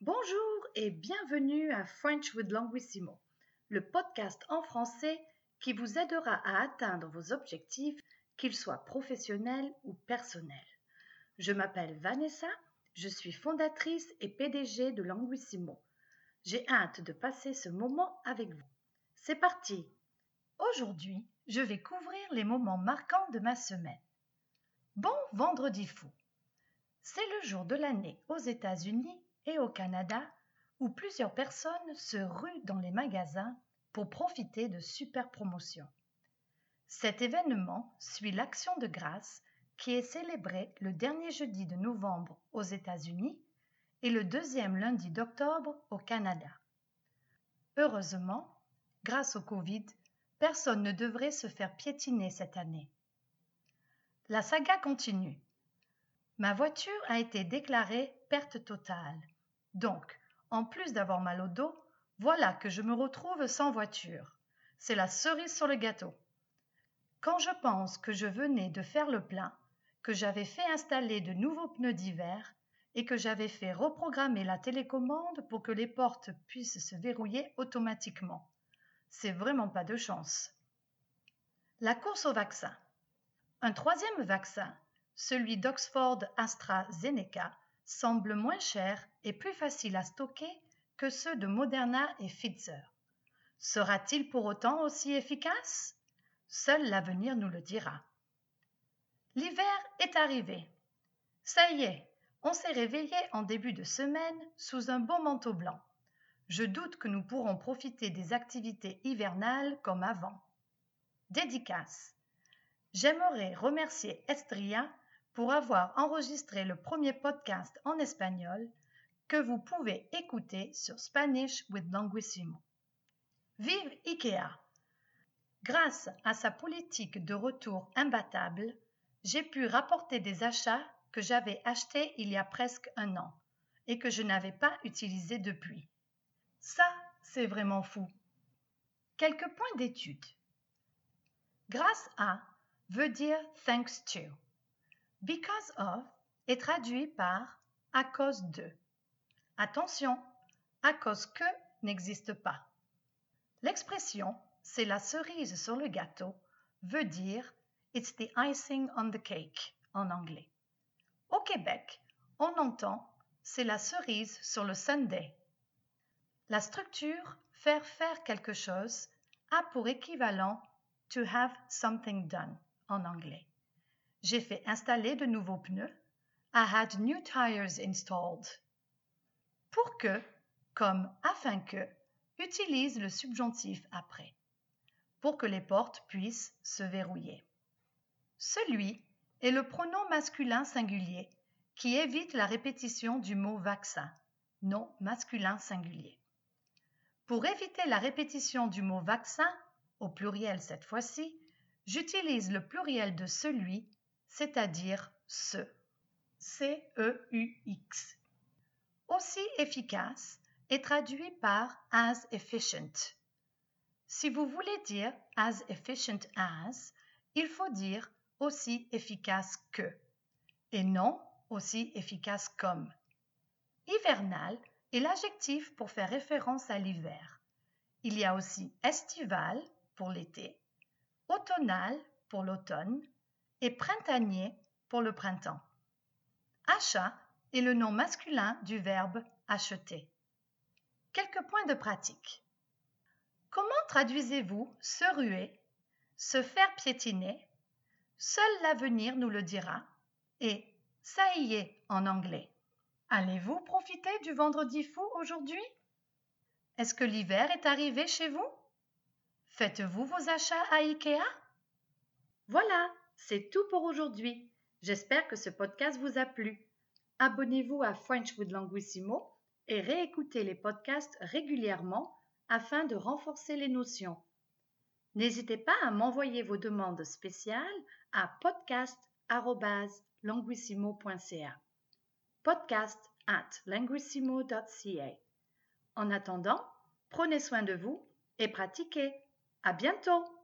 Bonjour et bienvenue à French with Languissimo, le podcast en français qui vous aidera à atteindre vos objectifs, qu'ils soient professionnels ou personnels. Je m'appelle Vanessa, je suis fondatrice et PDG de Languissimo. J'ai hâte de passer ce moment avec vous. C'est parti Aujourd'hui, je vais couvrir les moments marquants de ma semaine. Bon vendredi fou C'est le jour de l'année aux États-Unis et au Canada où plusieurs personnes se ruent dans les magasins pour profiter de super promotions. Cet événement suit l'Action de grâce qui est célébrée le dernier jeudi de novembre aux États-Unis et le deuxième lundi d'octobre au Canada. Heureusement, grâce au Covid, personne ne devrait se faire piétiner cette année. La saga continue. Ma voiture a été déclarée perte totale. Donc, en plus d'avoir mal au dos, voilà que je me retrouve sans voiture. C'est la cerise sur le gâteau. Quand je pense que je venais de faire le plein, que j'avais fait installer de nouveaux pneus d'hiver et que j'avais fait reprogrammer la télécommande pour que les portes puissent se verrouiller automatiquement. C'est vraiment pas de chance. La course au vaccin. Un troisième vaccin, celui d'Oxford AstraZeneca, semble moins cher et plus facile à stocker que ceux de Moderna et Pfizer. Sera-t-il pour autant aussi efficace? Seul l'avenir nous le dira. L'hiver est arrivé. Ça y est, on s'est réveillé en début de semaine sous un beau manteau blanc. Je doute que nous pourrons profiter des activités hivernales comme avant. Dédicace. J'aimerais remercier Estria pour avoir enregistré le premier podcast en espagnol que vous pouvez écouter sur Spanish with Languissimo. Vive IKEA! Grâce à sa politique de retour imbattable, j'ai pu rapporter des achats que j'avais achetés il y a presque un an et que je n'avais pas utilisés depuis. Ça, c'est vraiment fou. Quelques points d'étude. Grâce à veut dire thanks to. Because of est traduit par à cause de. Attention, à cause que n'existe pas. L'expression c'est la cerise sur le gâteau veut dire It's the icing on the cake en anglais. Au Québec, on entend c'est la cerise sur le sundae. La structure faire faire quelque chose a pour équivalent to have something done en anglais. J'ai fait installer de nouveaux pneus. I had new tires installed. Pour que, comme afin que, utilise le subjonctif après, pour que les portes puissent se verrouiller. Celui est le pronom masculin singulier qui évite la répétition du mot vaccin, non masculin singulier. Pour éviter la répétition du mot vaccin, au pluriel cette fois-ci, j'utilise le pluriel de celui c'est-à-dire ce. C-E-U-X. Aussi efficace est traduit par as efficient. Si vous voulez dire as efficient as, il faut dire aussi efficace que et non aussi efficace comme. Hivernal est l'adjectif pour faire référence à l'hiver. Il y a aussi estival pour l'été, automnal pour l'automne et printanier pour le printemps. Achat est le nom masculin du verbe acheter. Quelques points de pratique. Comment traduisez-vous se ruer, se faire piétiner, seul l'avenir nous le dira, et ça y est en anglais? Allez-vous profiter du vendredi fou aujourd'hui? Est-ce que l'hiver est arrivé chez vous? Faites-vous vos achats à Ikea? Voilà, c'est tout pour aujourd'hui. J'espère que ce podcast vous a plu. Abonnez-vous à French with Languissimo et réécoutez les podcasts régulièrement afin de renforcer les notions. N'hésitez pas à m'envoyer vos demandes spéciales à podcast@languissimo.ca. Podcast at languissimo.ca. En attendant, prenez soin de vous et pratiquez. À bientôt!